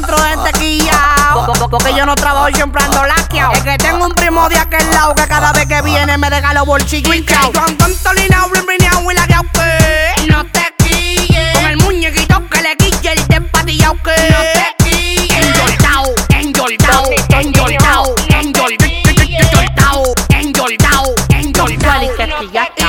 encuentro de. Porque yo no trabajo siempre ando laqueado. Es que tengo un primo de aquel lado que cada vez que viene me deja los bolsillos hinchados. Yo ando entolinao, blimbrinao y laqueado que no te quilles. Con el muñequito que le quille el despatillao que no te quilles. Enyoldao, enyoldao. Y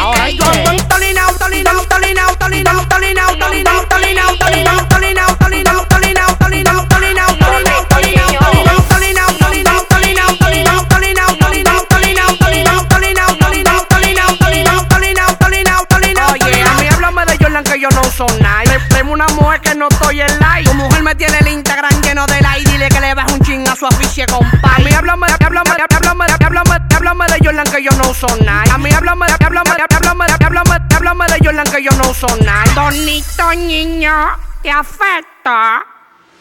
yo no uso nada. Tengo una mujer que no estoy en like. Tu mujer me tiene el Instagram lleno de like. Dile que le baje un ching a su afiche, compa. A mí háblame, háblame, háblame, háblame, háblame de Jordan que yo no uso nada. A mí háblame, háblame, háblame, háblame, háblame de Jordan que yo no uso nada. Bonito niño, te afecta.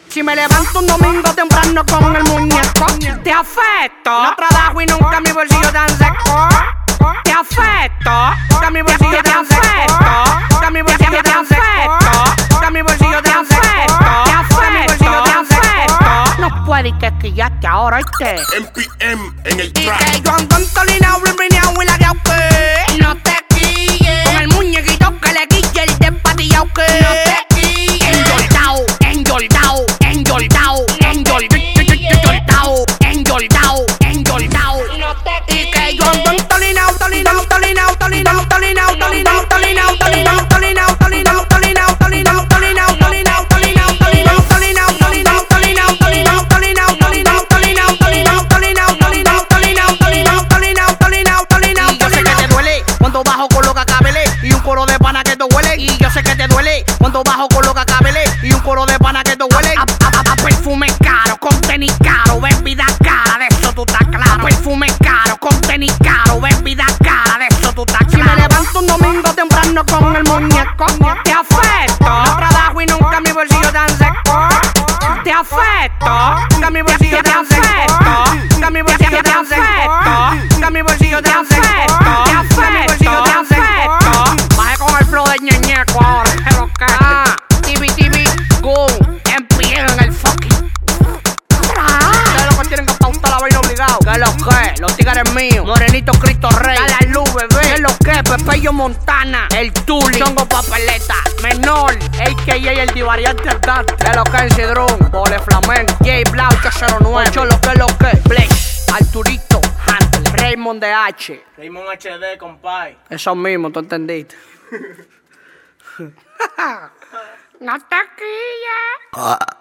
Si me levanto un domingo temprano con el muñeco, te afecto. No trabajo y nunca mi bolsillo tan seco. Te afecto. Que mi bolsillo party que quillaste ahora, ¿oíste? MPM en el track. Y que yo ando en Tolina, y la de No te quilles. Cuando bajo con lo que acabele y un coro de pana que te huele. Y yo sé que te duele cuando bajo con lo que acabele y un coro de pana que te huele. A, a- a- a perfume caro, con tenis caro, bebida cara, de eso tú estás claro. Perfume caro, con tenis caro, bebida cara, de eso tú estás claro. Si me levanto un domingo temprano con el muñeco, te afecto. No trabajo y nunca mi bolsillo tan seco. Te afecto, que mi bolsillo te afecto, que mi bolsillo te afecto, que mi que ah, TV TV, Goon, MPM en el fucking. Ustedes lo que tienen que pautar la vaina obligado. ¿Qué es lo que? Los tigres míos. Morenito Cristo Rey. Dale luz, bebé. ¿Qué es lo que? Pepeyo Montana. El Tuli. Chongo Papeleta. Menor. AKA el divariante Dante. ¿Qué es lo que? En Cidrón. Bole Flamenco. J Blau 809. Cholo, ¿qué es lo que? Bleach. Arturito. Huntley. Raymond de H. Raymond HD, compay. Eso mismo, tú entendiste. 哈哈，我得给呀。